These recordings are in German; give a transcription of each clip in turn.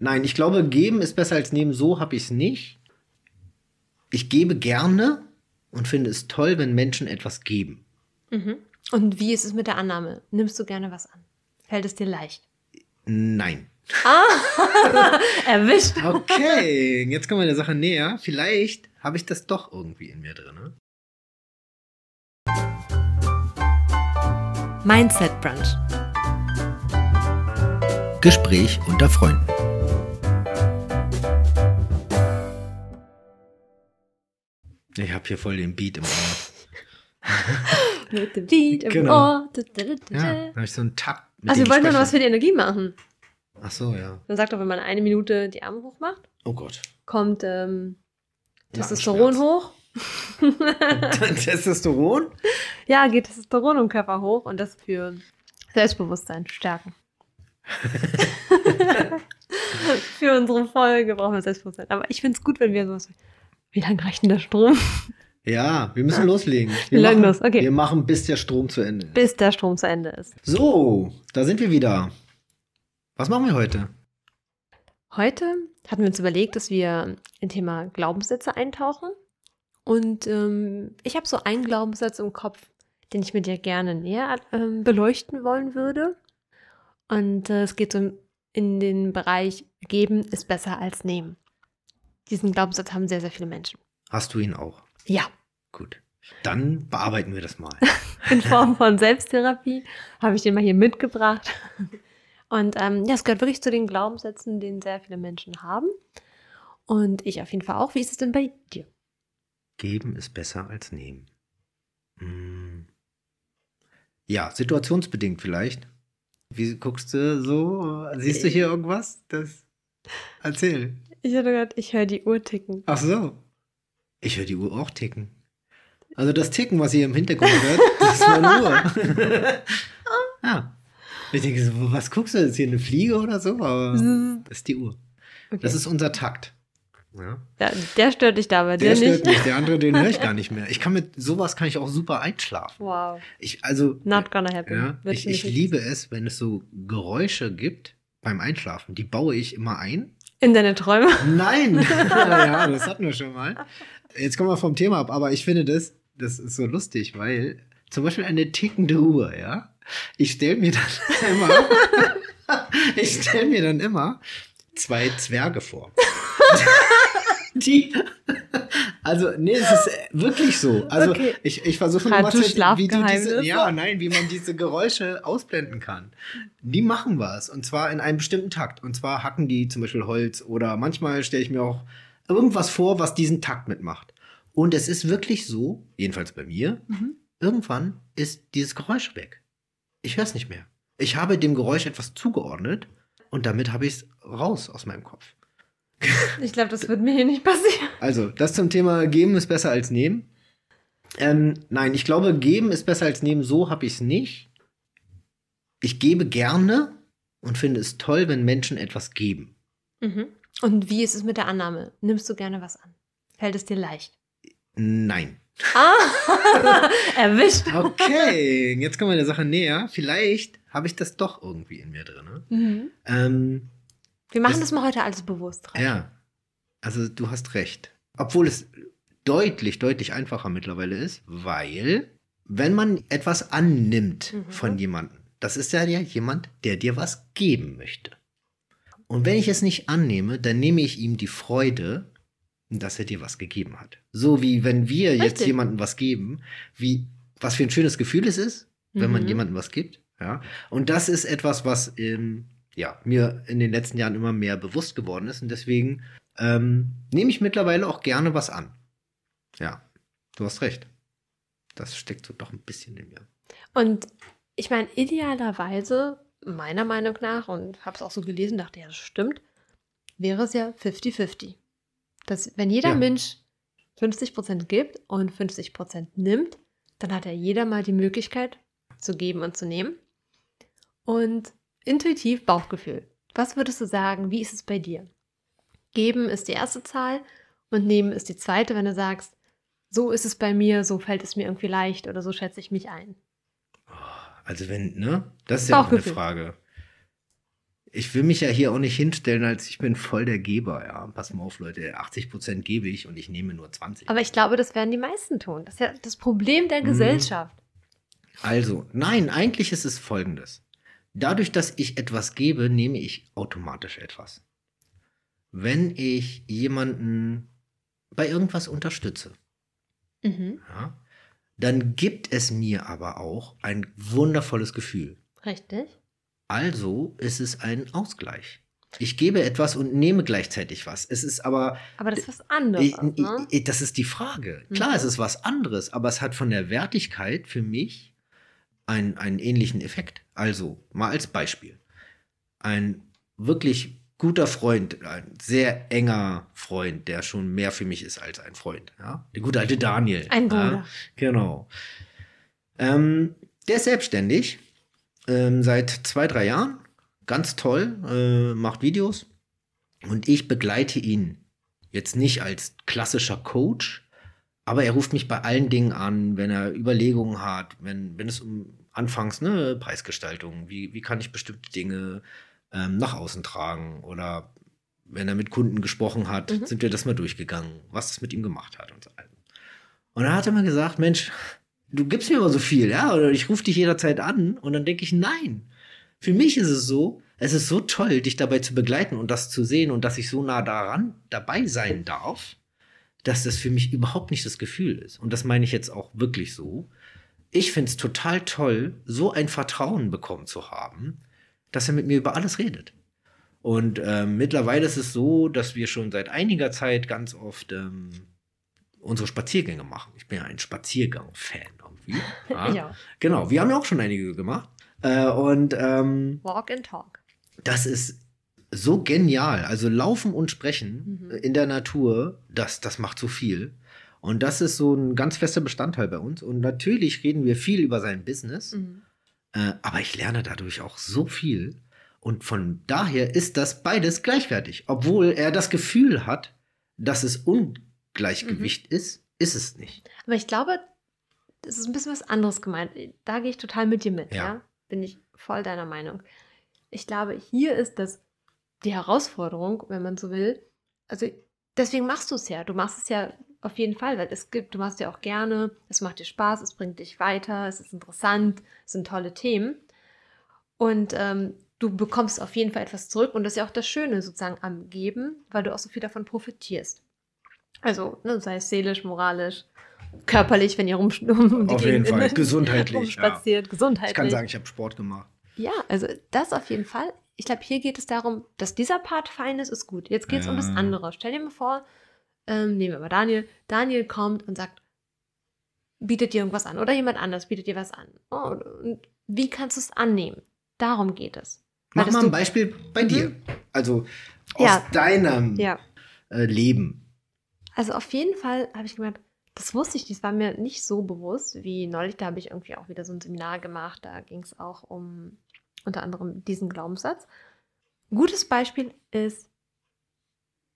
nein, ich glaube, geben ist besser als nehmen. So habe ich es nicht. Ich gebe gerne und finde es toll, wenn Menschen etwas geben. Mhm. Und wie ist es mit der Annahme? Nimmst du gerne was an? Fällt es dir leicht? Nein. Ah, erwischt. Okay, jetzt kommen wir der Sache näher. Vielleicht habe ich das doch irgendwie in mir drin. Ne? Mindset Brunch. Gespräch unter Freunden. Ich habe hier voll den Beat im Ohr. Mit dem Beat im Genau. Ohr. Da, da, da, da. Ja, da habe ich so einen Takt. mit Also wir wollten ich doch noch was für die Energie machen. Ach so, ja. Man sagt doch, wenn man eine Minute die Arme hoch macht, Oh Gott. kommt ähm, Testosteron hoch. Testosteron? Ja, geht Testosteron im Körper hoch und das für Selbstbewusstsein stärken. für unsere Folge brauchen wir Selbstbewusstsein. Aber ich finde es gut, wenn wir sowas wie, lange reicht denn der Strom? Ja, wir müssen loslegen. Wir machen, los, okay. Wir machen, bis der Strom zu Ende ist. Bis der Strom zu Ende ist. So, da sind wir wieder. Was machen wir heute? Heute hatten wir uns überlegt, dass wir in Thema Glaubenssätze eintauchen. Und ähm, ich habe so einen Glaubenssatz im Kopf, den ich mit dir gerne näher ähm, beleuchten wollen würde. Und äh, es geht so in den Bereich, geben ist besser als nehmen. Diesen Glaubenssatz haben sehr, sehr viele Menschen. Hast du ihn auch? Ja, Gut. Dann bearbeiten wir das mal. in Form von Selbsttherapie habe ich den mal hier mitgebracht. Und ähm, ja, es gehört wirklich zu den Glaubenssätzen, den sehr viele Menschen haben. Und ich auf jeden Fall auch. Wie ist es denn bei dir? Geben ist besser als nehmen. Hm. Ja, situationsbedingt vielleicht. Wie guckst du so? Siehst du hier irgendwas? Das erzähl. Ich hatte gerade, ich höre die Uhr ticken. Ach so. Ich höre die Uhr auch ticken. Also das Ticken, was ihr im Hintergrund hört, das ist meine Uhr. ja. Ich denke so, was guckst du jetzt hier, eine Fliege oder so? Aber das ist die Uhr. Okay. Das ist unser Takt. Ja. ja, der stört dich da bei Der dir stört nicht. mich, der andere, den höre ich gar nicht mehr. Ich kann mit sowas kann ich auch super einschlafen. Wow, Ich, also, not gonna happen. ja, ich, ich liebe es, wenn es so Geräusche gibt beim Einschlafen. Die baue ich immer ein. In deine Träume. Nein! ja, das hatten wir schon mal. Jetzt kommen wir vom Thema ab, aber ich finde das, das ist so lustig, weil zum Beispiel eine tickende Uhr, ja. Ich stelle mir dann immer, ich stelle mir dann immer zwei Zwerge vor. Die, also, nee, es ist wirklich so. Also, Okay. ich, ich versuche du zu wie du diese, ja, nein, wie man diese Geräusche ausblenden kann. Die machen was und zwar in einem bestimmten Takt. Und zwar hacken die zum Beispiel Holz oder manchmal stelle ich mir auch irgendwas vor, was diesen Takt mitmacht. Und es ist wirklich so, jedenfalls bei mir, Mhm. irgendwann ist dieses Geräusch weg. Ich höre es nicht mehr. Ich habe dem Geräusch etwas zugeordnet und damit habe ich es raus aus meinem Kopf. Ich glaube, das wird mir hier nicht passieren. Also, das zum Thema geben ist besser als nehmen. Ähm, nein, ich glaube, geben ist besser als nehmen. So habe ich es nicht. Ich gebe gerne und finde es toll, wenn Menschen etwas geben. Mhm. Und wie ist es mit der Annahme? Nimmst du gerne was an? Fällt es dir leicht? Nein. Ah, erwischt. Okay, jetzt kommen wir der Sache näher. Vielleicht habe ich das doch irgendwie in mir drin. Ne? Mhm. Ähm, Wir machen Das- das mal heute alles bewusst rein. ja, also du hast recht. Obwohl es deutlich, deutlich einfacher mittlerweile ist, weil wenn man etwas annimmt Mhm. von jemandem, das ist ja jemand, der dir was geben möchte. Und wenn ich es nicht annehme, dann nehme ich ihm die Freude, dass er dir was gegeben hat. So wie wenn wir jetzt Richtig. jemandem was geben, wie was für ein schönes Gefühl es ist, wenn man Mhm. jemandem was gibt. Ja. Und das ist etwas, was ähm, ja, mir in den letzten Jahren immer mehr bewusst geworden ist. Und deswegen ähm, nehme ich mittlerweile auch gerne was an. Ja, du hast recht. Das steckt so doch ein bisschen in mir. Und ich meine, idealerweise, meiner Meinung nach, und habe es auch so gelesen, dachte, ja, das stimmt, wäre es ja 50-50. Dass, wenn jeder Ja. Mensch 50% gibt und 50% nimmt, dann hat ja jeder mal die Möglichkeit zu geben und zu nehmen. Und intuitiv Bauchgefühl. Was würdest du sagen? Wie ist es bei dir? Geben ist die erste Zahl und nehmen ist die zweite, wenn du sagst, so ist es bei mir, so fällt es mir irgendwie leicht oder so schätze ich mich ein. Also wenn, ne? Das ist ja auch eine. Frage. ich will mich ja hier auch nicht hinstellen, als ich bin voll der Geber. Ja, pass mal auf, Leute, 80 Prozent gebe ich und ich nehme nur 20. Aber ich glaube, das werden die meisten tun. Das ist ja das Problem der Mhm. Gesellschaft. Also, nein, eigentlich ist es folgendes. Dadurch, dass ich etwas gebe, nehme ich automatisch etwas. Wenn ich jemanden bei irgendwas unterstütze, Mhm. ja, dann gibt es mir aber auch ein wundervolles Gefühl. Richtig. Also ist es ein Ausgleich. Ich gebe etwas und nehme gleichzeitig was. Es ist aber, Aber das ist was anderes. ich, ne? ich, das ist die Frage. Klar, Mhm. es ist was anderes, aber es hat von der Wertigkeit für mich einen, einen ähnlichen Effekt. Also, mal als Beispiel. Ein wirklich guter Freund, ein sehr enger Freund, der schon mehr für mich ist als ein Freund. Ja? Der gute alte Daniel. Ein Ja? Bruder. Genau. Ähm, der ist selbstständig ähm, seit zwei, drei Jahren. Ganz toll, äh, macht Videos. Und ich begleite ihn jetzt nicht als klassischer Coach, aber er ruft mich bei allen Dingen an, wenn er Überlegungen hat, wenn, wenn es um anfangs ne, Preisgestaltung, wie, wie kann ich bestimmte Dinge ähm, nach außen tragen oder wenn er mit Kunden gesprochen hat, Mhm. sind wir das mal durchgegangen, was es mit ihm gemacht hat und so. Und dann hat er mir gesagt, Mensch, du gibst mir immer so viel, ja, oder ich rufe dich jederzeit an und dann denke ich, nein. Für mich ist es so, es ist so toll, dich dabei zu begleiten und das zu sehen und dass ich so nah daran dabei sein darf, dass das für mich überhaupt nicht das Gefühl ist. Und das meine ich jetzt auch wirklich so. Ich finde es total toll, so ein Vertrauen bekommen zu haben, dass er mit mir über alles redet. Und ähm, mittlerweile ist es so, dass wir schon seit einiger Zeit ganz oft ähm, unsere Spaziergänge machen. Ich bin ja ein Spaziergang-Fan irgendwie. Ja. Ja. Genau, wir haben ja auch schon einige gemacht. Äh, und ähm, Walk and talk. das ist so genial. Also laufen und sprechen Mhm. in der Natur, das, das macht so viel. Und das ist so ein ganz fester Bestandteil bei uns. Und natürlich reden wir viel über sein Business, Mhm. äh, aber ich lerne dadurch auch so viel. Und von daher ist das beides gleichwertig. Obwohl er das Gefühl hat, dass es Ungleichgewicht Mhm. ist, ist es nicht. Aber ich glaube, das ist ein bisschen was anderes gemeint. Da gehe ich total mit dir mit, Ja. ja. Bin ich voll deiner Meinung. Ich glaube, hier ist das die Herausforderung, wenn man so will. Also deswegen machst du es ja. Du machst es ja auf jeden Fall, weil es gibt, du machst ja auch gerne, es macht dir Spaß, es bringt dich weiter, es ist interessant, es sind tolle Themen. Und ähm, du bekommst auf jeden Fall etwas zurück. Und das ist ja auch das Schöne sozusagen am Geben, weil du auch so viel davon profitierst. Also, ne, sei es seelisch, moralisch, körperlich, wenn ihr rum, um die Auf jeden Fall. Gesundheitlich, rumspaziert, gesundheitlich. Ich kann sagen, ich habe Sport gemacht. Ja, also das auf jeden Fall. Ich glaube, hier geht es darum, dass dieser Part fein ist, ist gut. Jetzt geht es um das Ja. andere. Stell dir mal vor, ähm, nehmen wir mal Daniel. Daniel kommt und sagt, bietet dir irgendwas an. Oder jemand anders bietet dir was an. Oh, und wie kannst du es annehmen? Darum geht es. Mach das mal ein Beispiel bei Mhm. dir. Also aus Ja. deinem Ja. äh, Leben. Also auf jeden Fall habe ich gemerkt, das wusste ich, das war mir nicht so bewusst wie neulich. Da habe ich irgendwie auch wieder so ein Seminar gemacht. Da ging es auch um unter anderem diesen Glaubenssatz. Ein gutes Beispiel ist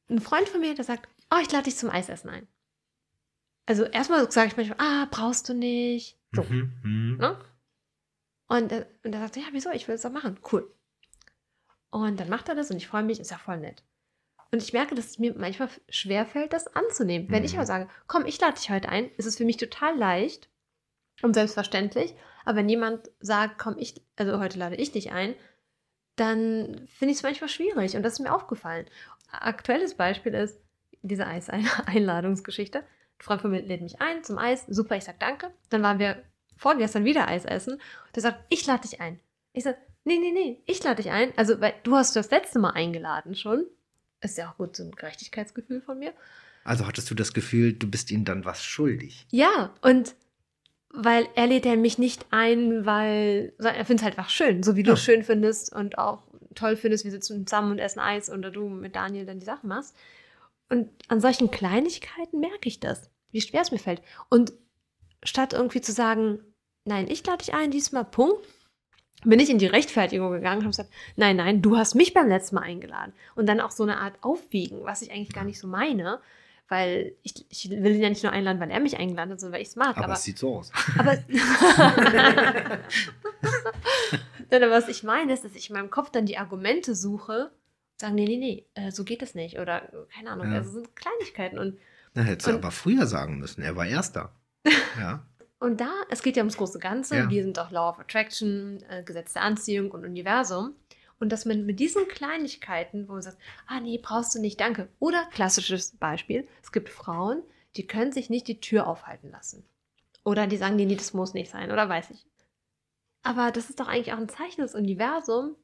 ein Freund von mir, der sagt, oh, ich lade dich zum Eisessen ein. Also erstmal sage ich manchmal, ah, brauchst du nicht. So. Mhm. Mhm. Ne? Und, er- und er sagt, ja, wieso? Ich will es doch machen. Cool. Und dann macht er das und ich freue mich, ist ja voll nett. Und ich merke, dass es mir manchmal schwerfällt, das anzunehmen. Wenn ich Mhm. aber sage, komm, ich lade dich heute ein, ist es für mich total leicht und selbstverständlich. Aber wenn jemand sagt, komm, ich, also heute lade ich dich ein, dann finde ich es manchmal schwierig. Und das ist mir aufgefallen. Aktuelles Beispiel ist diese Eis-Einladungsgeschichte. Ein Freund von mir lädt mich ein zum Eis. Super, ich sage danke. Dann waren wir vorgestern wieder Eis essen. Der sagt, ich lade dich ein. Ich sage, nee, nee, nee, ich lade dich ein. Also, weil du hast das letzte Mal eingeladen schon. Ist ja auch gut, so ein Gerechtigkeitsgefühl von mir. Also hattest du das Gefühl, du bist ihm dann was schuldig. Ja, und weil er lädt ja mich nicht ein, weil er findet es halt einfach schön, so wie du Ja. es schön findest und auch toll findest, wir sitzen zusammen und essen Eis oder du mit Daniel dann die Sachen machst. Und an solchen Kleinigkeiten merke ich das, wie schwer es mir fällt. Und statt irgendwie zu sagen, nein, ich lade dich ein, diesmal Punkt, bin ich in die Rechtfertigung gegangen und habe gesagt, nein, nein, du hast mich beim letzten Mal eingeladen. Und dann auch so eine Art Aufwiegen, was ich eigentlich gar nicht so meine, weil ich, ich will ihn ja nicht nur einladen, weil er mich eingeladen hat, sondern weil ich es mag. Aber, Aber, es sieht so aus. aber Nein, aber was ich meine, ist, dass ich in meinem Kopf dann die Argumente suche und sage, nee, nee, nee, äh, so geht das nicht. Oder keine Ahnung, Ja. also sind Kleinigkeiten. Und, Na, hättest du Und- aber früher sagen müssen. Er war Erster. Ja. und da, es geht ja ums große Ganze. Ja. Wir sind auch Law of Attraction, äh, Gesetz der Anziehung und Universum. Und dass man mit diesen Kleinigkeiten, wo man sagt, ah nee, brauchst du nicht, danke. Oder klassisches Beispiel, es gibt Frauen, die können sich nicht die Tür aufhalten lassen. Oder die sagen, nee, nee, das muss nicht sein, oder weiß ich. Aber das ist doch eigentlich auch ein Zeichen des Universums.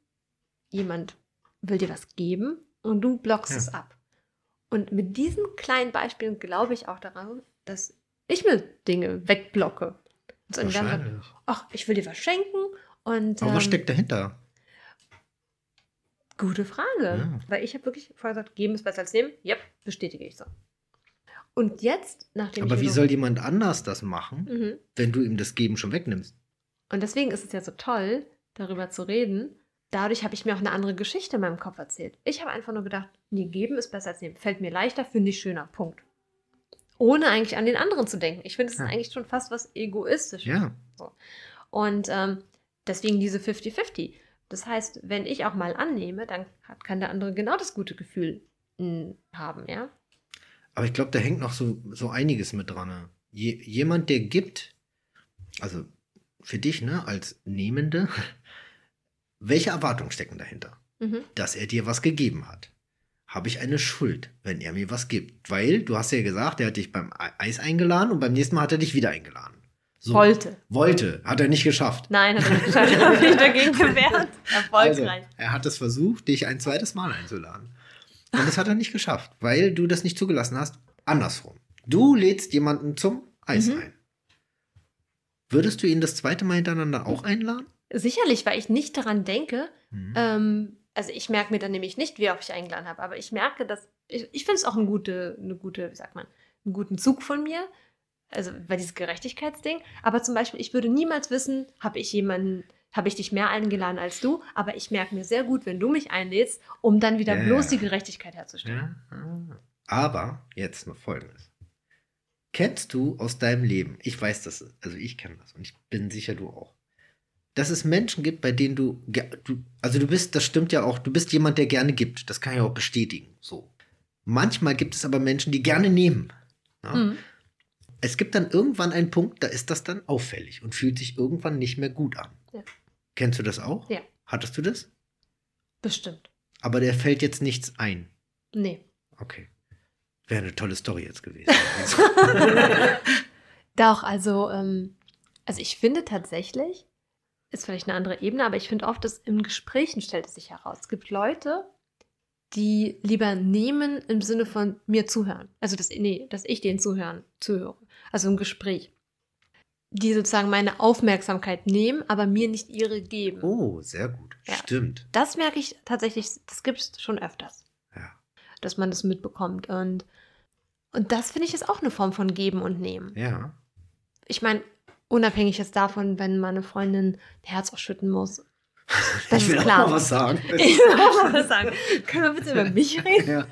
Jemand will dir was geben und du blockst Ja. es ab. Und mit diesen kleinen Beispielen glaube ich auch daran, dass ich mir Dinge wegblocke. Sagt, Wahrscheinlich. ach, ich will dir was schenken und Aber was ähm, steckt dahinter? Gute Frage. Ja. Weil ich habe wirklich vorher gesagt, geben ist besser als nehmen. Yep, bestätige ich so. Und jetzt, nachdem Aber wie so- soll jemand anders das machen, Mhm. wenn du ihm das Geben schon wegnimmst? Und deswegen ist es ja so toll, darüber zu reden. Dadurch habe ich mir auch eine andere Geschichte in meinem Kopf erzählt. Ich habe einfach nur gedacht, nee, geben ist besser als nehmen. Fällt mir leichter, finde ich schöner. Punkt. Ohne eigentlich an den anderen zu denken. Ich finde, es Ja. ist eigentlich schon fast was egoistisches. Ja. Und ähm, deswegen diese 50-50. Das heißt, wenn ich auch mal annehme, dann hat, kann der andere genau das gute Gefühl mh, haben, ja? Aber ich glaube, da hängt noch so, so einiges mit dran. ne? Je, jemand, der gibt, also für dich, ne, als Nehmende, welche Erwartungen stecken dahinter? Mhm. Dass er dir was gegeben hat. Habe ich eine Schuld, wenn er mir was gibt? Weil, du hast ja gesagt, er hat dich beim E- Eis eingeladen und beim nächsten Mal hat er dich wieder eingeladen. So. Wollte. Wollte, hat er nicht geschafft. Nein, hat er nicht geschafft. Ich habe mich dagegen gewehrt. Also, Erfolgreich. er hat es versucht, dich ein zweites Mal einzuladen. Und das hat er nicht geschafft, weil du das nicht zugelassen hast. Andersrum. Du lädst jemanden zum Eis Mhm. ein. Würdest du ihn das zweite Mal hintereinander auch einladen? Sicherlich, weil ich nicht daran denke, Mhm. ähm, also ich merke mir dann nämlich nicht, wie oft ich eingeladen habe, aber ich merke, dass, ich, ich finde es auch eine gute, eine gute, wie sagt man, einen guten Zug von mir, also bei dieses Gerechtigkeitsding, aber zum Beispiel, ich würde niemals wissen, habe ich jemanden, habe ich dich mehr eingeladen als du, aber ich merke mir sehr gut, wenn du mich einlädst, um dann wieder Ja. bloß die Gerechtigkeit herzustellen. Ja. Aber jetzt noch Folgendes. Kennst du aus deinem Leben, ich weiß das, also ich kenne das und ich bin sicher, du auch, dass es Menschen gibt, bei denen du, du, also du bist, das stimmt ja auch, du bist jemand, der gerne gibt, das kann ich auch bestätigen, so. Manchmal gibt es aber Menschen, die gerne nehmen. Ja? Mhm. Es gibt dann irgendwann einen Punkt, da ist das dann auffällig und fühlt sich irgendwann nicht mehr gut an. Ja. Kennst du das auch? Ja. Hattest du das? Bestimmt. Aber der fällt jetzt nichts ein. Nee. Okay. Wäre eine tolle Story jetzt gewesen. Doch, also, ähm, also ich finde tatsächlich, ist vielleicht eine andere Ebene, aber ich finde oft, dass in Gesprächen stellt es sich heraus. Es gibt Leute, die lieber nehmen im Sinne von mir zuhören. Also, dass, nee, dass ich denen zuhören, zuhöre. Also im Gespräch. Die sozusagen meine Aufmerksamkeit nehmen, aber mir nicht ihre geben. oh, sehr gut. Ja. Stimmt. Das merke ich tatsächlich, das gibt es schon öfters, Ja. dass man das mitbekommt. Und, und das finde ich ist auch eine Form von Geben und Nehmen. Ja. ich meine, unabhängig jetzt davon, wenn meine Freundin Herz ausschütten muss. Das ich will ist auch klar. mal was sagen. Ich will auch mal was sagen. Können wir bitte über mich reden? ja.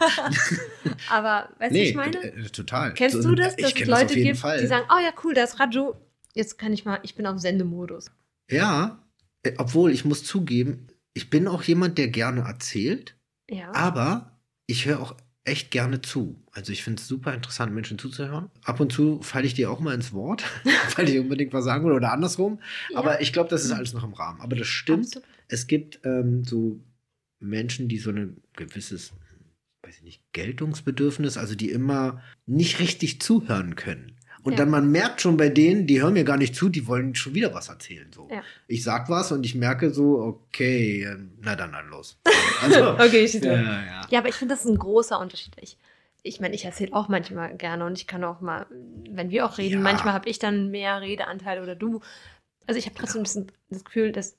Aber weißt du, Nee, ich meine? äh, total. Kennst du das, dass es das Leute jeden gibt, Fall. die sagen, oh ja, cool, da ist Raju. Jetzt kann ich mal, ich bin auf Sendemodus. Ja, äh, obwohl ich muss zugeben, ich bin auch jemand, der gerne erzählt, Ja. aber ich höre auch echt gerne zu. Also ich finde es super interessant, Menschen zuzuhören. Ab und zu falle ich dir auch mal ins Wort, weil ich unbedingt was sagen will oder andersrum. Ja, Aber ich glaube, das ist alles noch im Rahmen. Aber das stimmt. absolut. Es gibt ähm, so Menschen, die so ein gewisses, weiß ich nicht, Geltungsbedürfnis, also die immer nicht richtig zuhören können. Und Ja. dann man merkt schon bei denen, die hören mir gar nicht zu, die wollen schon wieder was erzählen. So. Ja. Ich sag was und ich merke so, okay, ähm, na dann dann los. Also, Okay, ich ja, ja. Ja, aber ich finde, das ist ein großer Unterschied. Ich, ich meine, ich erzähle auch manchmal gerne und ich kann auch mal, wenn wir auch reden, Ja. manchmal habe ich dann mehr Redeanteil oder du. Also ich habe trotzdem ein bisschen das Gefühl, dass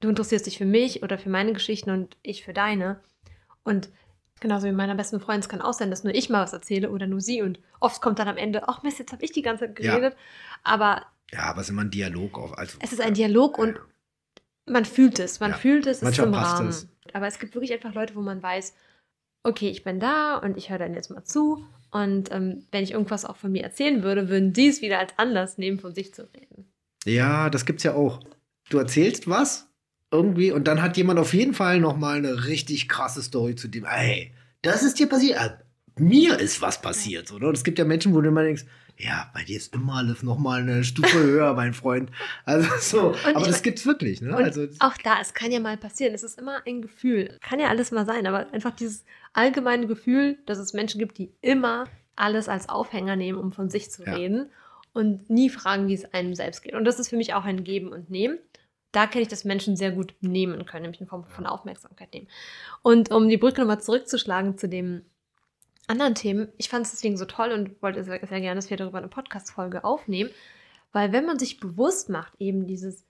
du interessierst dich für mich oder für meine Geschichten und ich für deine. Und genauso wie meiner besten Freundin, es kann auch sein, dass nur ich mal was erzähle oder nur sie. Und oft kommt dann am Ende, ach Mist, jetzt habe ich die ganze Zeit Ja. geredet. Aber ja, aber es ist immer ein Dialog auch. Also, es ist ein Dialog und man fühlt es, man Ja. fühlt es, es ist im passt Rahmen. es. Aber es gibt wirklich einfach Leute, wo man weiß, okay, ich bin da und ich höre dann jetzt mal zu. Und ähm, wenn ich irgendwas auch von mir erzählen würde, würden die es wieder als Anlass nehmen, von sich zu reden. Ja, das gibt's ja auch. Du erzählst was irgendwie, und dann hat jemand auf jeden Fall noch mal eine richtig krasse Story zu dem, ey, das ist dir passiert, äh, mir ist was passiert. So, ne? Und es gibt ja Menschen, wo du immer denkst, ja, bei dir ist immer alles noch mal eine Stufe höher, mein Freund. Also so, Und aber das gibt's wirklich. Ne? Also, auch da, es kann ja mal passieren. Es ist immer ein Gefühl. Kann ja alles mal sein, aber einfach dieses allgemeine Gefühl, dass es Menschen gibt, die immer alles als Aufhänger nehmen, um von sich zu Ja. reden und nie fragen, wie es einem selbst geht. Und das ist für mich auch ein Geben und Nehmen. Da kenne ich, dass Menschen sehr gut nehmen können, nämlich in Form von Aufmerksamkeit nehmen. Und um die Brücke nochmal zurückzuschlagen zu dem anderen Themen, ich fand es deswegen so toll und wollte sehr, sehr gerne, dass wir darüber eine Podcast-Folge aufnehmen, weil wenn man sich bewusst macht, eben dieses,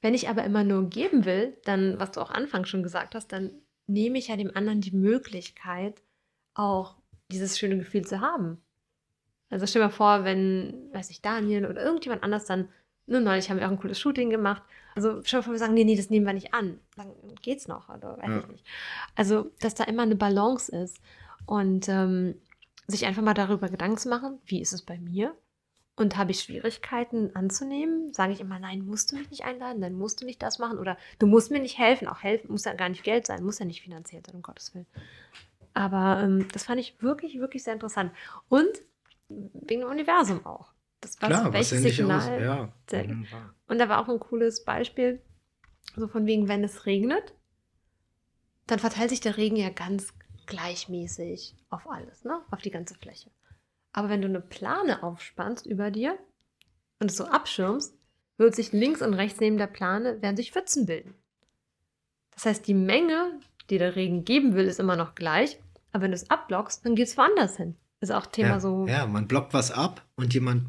wenn ich aber immer nur geben will, dann, was du auch anfangs schon gesagt hast, dann nehme ich ja dem anderen die Möglichkeit, auch dieses schöne Gefühl zu haben. Also stell dir mal vor, wenn, weiß ich, Daniel oder irgendjemand anders dann, nur neulich haben wir auch ein cooles Shooting gemacht. Also dir vor, wir sagen, nee, nee, das nehmen wir nicht an. Dann geht's noch, oder weiß Ja. ich nicht. Also, dass da immer eine Balance ist und ähm, sich einfach mal darüber Gedanken zu machen, wie ist es bei mir? Und habe ich Schwierigkeiten anzunehmen? Sage ich immer, nein, musst du mich nicht einladen, dann musst du nicht das machen oder du musst mir nicht helfen. Auch helfen muss ja gar nicht Geld sein, muss ja nicht finanziell sein, um Gottes Willen. Aber ähm, das fand ich wirklich, wirklich sehr interessant. Und wegen dem Universum auch. Das war klar, was welches? Signal. Ja. Und da war auch ein cooles Beispiel, so von wegen, wenn es regnet, dann verteilt sich der Regen ja ganz gleichmäßig auf alles, ne? Auf die ganze Fläche. Aber wenn du eine Plane aufspannst über dir und es so abschirmst, wird sich links und rechts neben der Plane werden sich Pfützen bilden. Das heißt, die Menge, die der Regen geben will, ist immer noch gleich, aber wenn du es abblockst, dann geht es woanders hin. Ist auch Thema ja, so. ja, man blockt was ab und jemand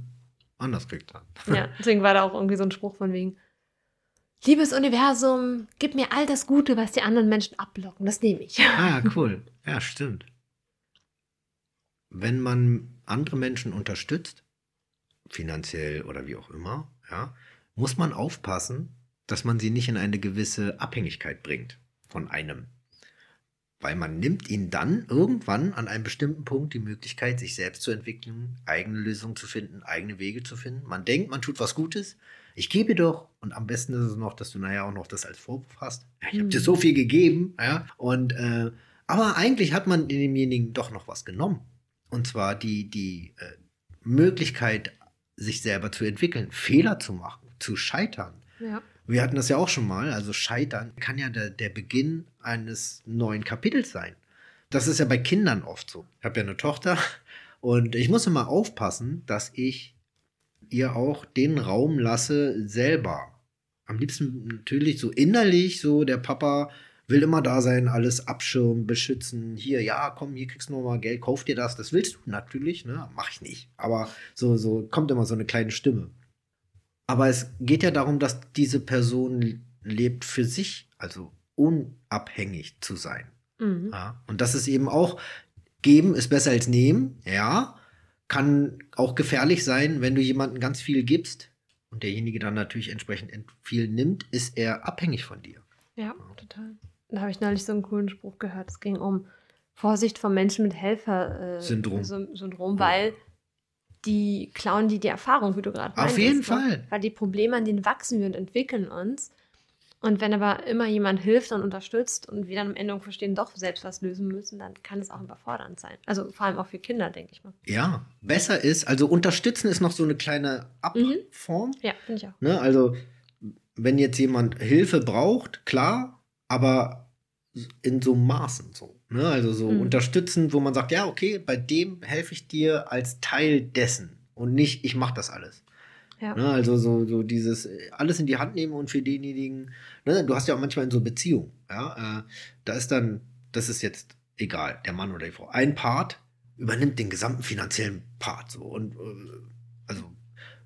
anders kriegt dann. Ja, deswegen war da auch irgendwie so ein Spruch von wegen, liebes Universum, gib mir all das Gute, was die anderen Menschen abblocken. Das nehme ich. Ah, cool. Ja, stimmt. Wenn man andere Menschen unterstützt, finanziell oder wie auch immer, ja, muss man aufpassen, dass man sie nicht in eine gewisse Abhängigkeit bringt von einem. Weil man nimmt ihnen dann irgendwann an einem bestimmten Punkt die Möglichkeit, sich selbst zu entwickeln, eigene Lösungen zu finden, eigene Wege zu finden. Man denkt, man tut was Gutes. Ich gebe doch, und am besten ist es noch, dass du nachher auch noch das als Vorwurf hast. Ich habe Mhm. dir so viel gegeben, ja. Und äh, aber eigentlich hat man demjenigen doch noch was genommen. Und zwar die, die äh, Möglichkeit, sich selber zu entwickeln, Fehler zu machen, zu scheitern. Ja. Wir hatten das ja auch schon mal. Also Scheitern kann ja der, der Beginn eines neuen Kapitels sein. Das ist ja bei Kindern oft so. Ich habe ja eine Tochter und ich muss immer aufpassen, dass ich ihr auch den Raum lasse, selber. Am liebsten natürlich so innerlich, so der Papa will immer da sein, alles abschirmen, beschützen. Hier, ja, komm, hier kriegst du noch mal Geld, kauf dir das. Das willst du natürlich, ne? Mach ich nicht. Aber so, so kommt immer so eine kleine Stimme. Aber es geht ja darum, dass diese Person lebt für sich, also unabhängig zu sein. Mhm. Ja? Und das ist eben auch, geben ist besser als nehmen, ja. Kann auch gefährlich sein, wenn du jemandem ganz viel gibst und derjenige dann natürlich entsprechend ent- viel nimmt, ist er abhängig von dir. Ja, total. Da habe ich neulich so einen coolen Spruch gehört. Es ging um Vorsicht vor Menschen mit Helfer-Syndrom, Syndrom. Syndrom, weil die klauen die die Erfahrung, wie du gerade Auf meintest, jeden ne? Fall. Weil die Probleme, an denen wachsen wir und entwickeln uns. Und wenn aber immer jemand hilft und unterstützt und wir dann am Ende verstehen, doch selbst was lösen müssen, dann kann es auch überfordernd sein. Also vor allem auch für Kinder, denke ich mal. Ja, besser ist, also unterstützen ist noch so eine kleine Mhm. Abform. Ja, finde ich auch. Ne? Also, wenn jetzt jemand Hilfe braucht, klar, aber in so Maßen so. Ne? Also so Mhm. unterstützen, wo man sagt, ja, okay, bei dem helfe ich dir als Teil dessen und nicht, ich mache das alles. Ja. Ne? Also so, so dieses äh, alles in die Hand nehmen und für denjenigen, ne? du hast ja auch manchmal in so Beziehungen, ja, äh, da ist dann, das ist jetzt egal, der Mann oder die Frau, ein Part übernimmt den gesamten finanziellen Part so und äh, also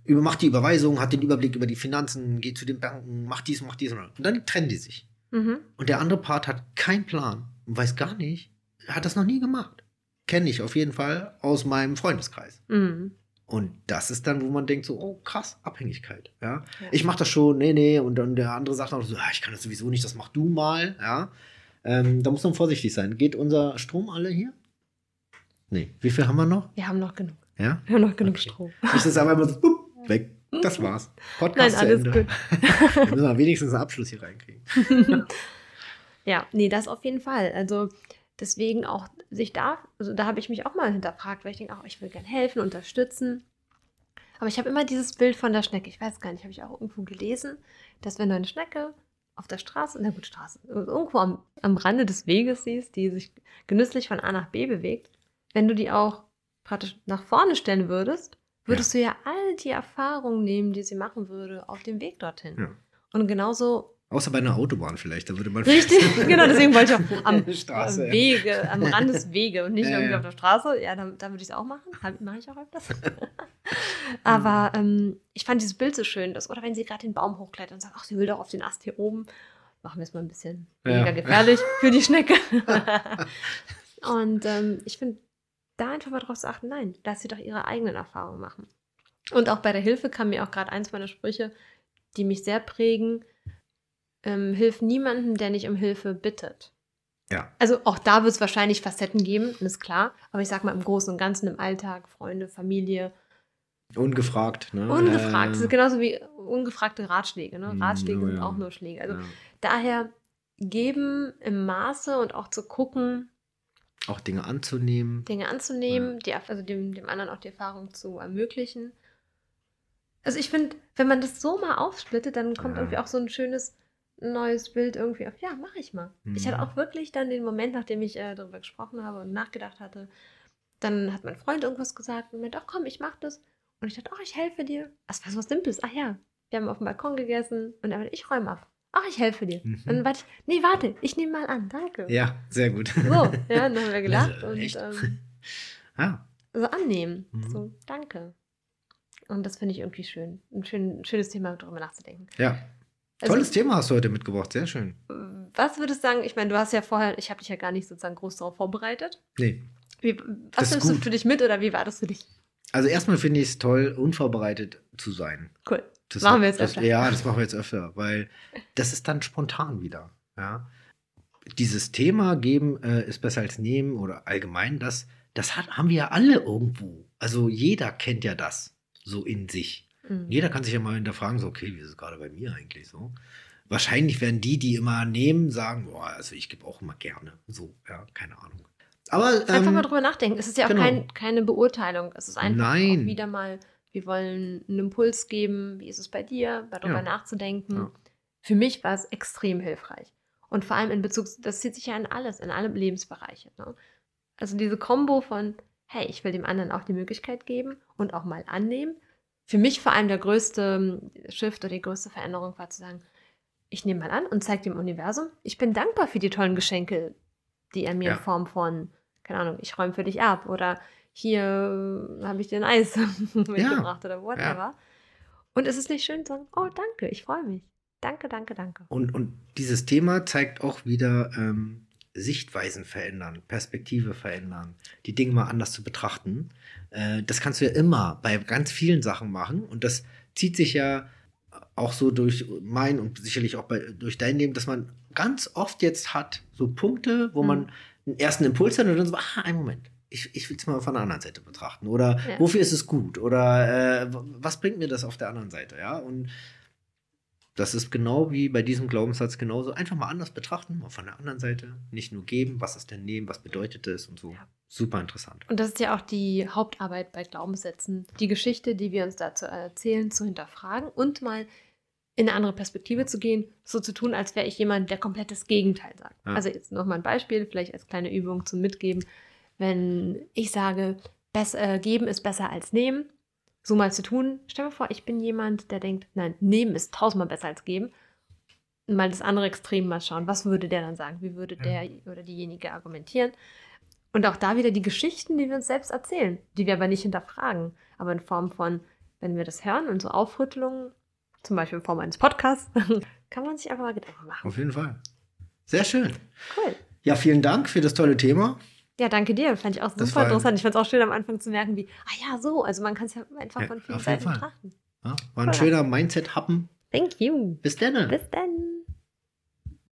über, macht die Überweisung, hat den Überblick über die Finanzen, geht zu den Banken, macht dies, macht dies und dann trennen die sich. Mhm. Und der andere Part hat keinen Plan und weiß gar nicht, hat das noch nie gemacht. Kenne ich auf jeden Fall aus meinem Freundeskreis. Mhm. Und das ist dann, wo man denkt so, oh krass, Abhängigkeit. Ja? Ja. Ich mache das schon, nee, nee. Und dann der andere sagt auch so, ah, ich kann das sowieso nicht, das mach du mal. Ja? Ähm, da muss man vorsichtig sein. Geht unser Strom alle hier? Nee. Wie viel haben wir noch? Wir haben noch genug. Ja? Wir haben noch genug Okay. Strom. Nicht, dass aber immer so, bup, weg. Das war's. Nein, Podcast zu alles Ende. gut. Wir müssen mal wenigstens einen Abschluss hier reinkriegen. Ja, nee, das auf jeden Fall. Also deswegen auch sich da, also da habe ich mich auch mal hinterfragt, weil ich denke, auch ich will gern helfen, unterstützen. Aber ich habe immer dieses Bild von der Schnecke, ich weiß gar nicht, habe ich auch irgendwo gelesen, dass wenn du eine Schnecke auf der Straße, na gut, Straße, irgendwo am, am Rande des Weges siehst, die sich genüsslich von A nach B bewegt, wenn du die auch praktisch nach vorne stellen würdest, würdest du ja all die Erfahrungen nehmen, die sie machen würde, auf dem Weg dorthin. Ja. Und genauso Außer bei einer Autobahn vielleicht, da würde man Richtig, genau, deswegen wollte ich auch am Straße. Wege, am Rand des Wege und nicht Ja, irgendwie ja. auf der Straße. Ja, dann, dann würde ich es auch machen. Mache ich auch öfters. Aber ähm, ich fand dieses Bild so schön. Dass, oder wenn sie gerade den Baum hochklettert und sagt, ach, sie will doch auf den Ast hier oben. Machen wir es mal ein bisschen Ja. weniger gefährlich für die Schnecke. und ähm, ich finde, da einfach mal drauf zu achten, nein, lass sie doch ihre eigenen Erfahrungen machen. Und auch bei der Hilfe kam mir auch gerade eins meiner Sprüche, die mich sehr prägen. Ähm, hilf niemandem, der nicht um Hilfe bittet. Ja. Also auch da wird es wahrscheinlich Facetten geben, ist klar. Aber ich sag mal im Großen und Ganzen im Alltag, Freunde, Familie, Ungefragt, ne? ungefragt. Das Äh, ist genauso wie ungefragte Ratschläge. Ne? Mm, Ratschläge oh sind ja. auch nur Schläge. Also ja. daher geben im Maße und auch zu gucken, Auch Dinge anzunehmen. Dinge anzunehmen, die, also dem, dem anderen auch die Erfahrung zu ermöglichen. Also ich finde, wenn man das so mal aufsplittet, dann kommt irgendwie auch so ein schönes neues Bild irgendwie auf, ja, mache ich mal. Ich hatte Mhm. auch wirklich dann den Moment, nachdem ich äh, darüber gesprochen habe und nachgedacht hatte, dann hat mein Freund irgendwas gesagt und meinte, ach komm, ich mach das. Und ich dachte, ach, ich helfe dir. Das war so was Simples. Ach ja, wir haben auf dem Balkon gegessen und er meinte, ich räume ab. Ach, ich helfe dir. Mhm. Und dann warte ich, nee, warte, ich nehme mal an, danke. Ja, sehr gut. So, ja, dann haben wir gelacht und ähm, Ah, so annehmen. Mhm. So, danke. Und das finde ich irgendwie schön. Ein, schön, ein schönes Thema, darüber nachzudenken. ja. Also, Tolles Thema hast du heute mitgebracht, sehr schön. Was würdest du sagen? Ich meine, du hast ja vorher, ich habe dich ja gar nicht sozusagen groß darauf vorbereitet. Nee. Wie, Das was nimmst du für dich mit oder wie war das für dich? Also erstmal finde ich es toll, unvorbereitet zu sein. Cool. Das Machen wir jetzt das, öfter. Ja, das machen wir jetzt öfter, weil das ist dann spontan wieder. Ja. Dieses Thema geben äh, ist besser als nehmen oder allgemein das, das hat, haben wir ja alle irgendwo. Also jeder kennt ja das so in sich. Mhm. Jeder kann sich ja mal hinterfragen, so, okay, wie ist es gerade bei mir eigentlich so? Wahrscheinlich werden die, die immer nehmen, sagen, boah, also ich gebe auch immer gerne. So, ja, keine Ahnung. Aber Einfach ähm, mal drüber nachdenken. Es ist ja auch genau. kein, keine Beurteilung. Es ist einfach wieder mal, wir wollen einen Impuls geben. Wie ist es bei dir? Darüber Ja. nachzudenken. Ja. Für mich war es extrem hilfreich. Und vor allem in Bezug, das zieht sich ja in alles, in alle Lebensbereiche. Ne? Also diese Kombo von, hey, ich will dem anderen auch die Möglichkeit geben und auch mal annehmen. Für mich vor allem der größte ähm, Shift oder die größte Veränderung war zu sagen, ich nehme mal an und zeige dem Universum, ich bin dankbar für die tollen Geschenke, die er mir Ja. in Form von, keine Ahnung, ich räume für dich ab oder hier äh, habe ich dir ein Eis mitgebracht oder whatever. Und es ist nicht schön zu sagen, oh danke, ich freue mich. Danke, danke, danke. Und, und dieses Thema zeigt auch wieder ähm, Sichtweisen verändern, Perspektive verändern, die Dinge mal anders zu betrachten. Äh, das kannst du ja immer bei ganz vielen Sachen machen. Und das zieht sich ja auch so durch mein und sicherlich auch bei, durch dein Leben, dass man ganz oft jetzt hat, so Punkte, wo Mhm. man einen ersten Impuls hat und dann so, ah, einen Moment. Ich, ich will es mal von der anderen Seite betrachten. Oder Ja. wofür ist es gut? Oder äh, was bringt mir das auf der anderen Seite? Ja, und das ist genau wie bei diesem Glaubenssatz genauso. Einfach mal anders betrachten, mal von der anderen Seite. Nicht nur geben, was ist denn nehmen, was bedeutet es und so. Ja. Super interessant. Und das ist ja auch die Hauptarbeit bei Glaubenssätzen, die Geschichte, die wir uns dazu erzählen, zu hinterfragen und mal in eine andere Perspektive zu gehen, so zu tun, als wäre ich jemand, der komplett das Gegenteil sagt. Ja. Also jetzt nochmal ein Beispiel, vielleicht als kleine Übung zum Mitgeben. Wenn ich sage, äh, geben ist besser als nehmen, so mal zu tun, stell mir vor, ich bin jemand, der denkt, nein, nehmen ist tausendmal besser als geben. Mal das andere Extrem mal schauen, was würde der dann sagen? Wie würde der oder diejenige argumentieren? Und auch da wieder die Geschichten, die wir uns selbst erzählen, die wir aber nicht hinterfragen, aber in Form von, wenn wir das hören und so Aufrüttelungen, zum Beispiel in Form eines Podcasts, kann man sich einfach mal Gedanken machen. Auf jeden Fall. Sehr schön. Cool. Ja, vielen Dank für das tolle Thema. Ja, danke dir. Fand ich auch super war- interessant. Ich fand es auch schön am Anfang zu merken, wie, ah ja, so. Also man kann es ja einfach Ja, von vielen Seiten betrachten. Ja, war ein Cool. schöner Mindset-Happen. Thank you. Bis dann. Bis dann.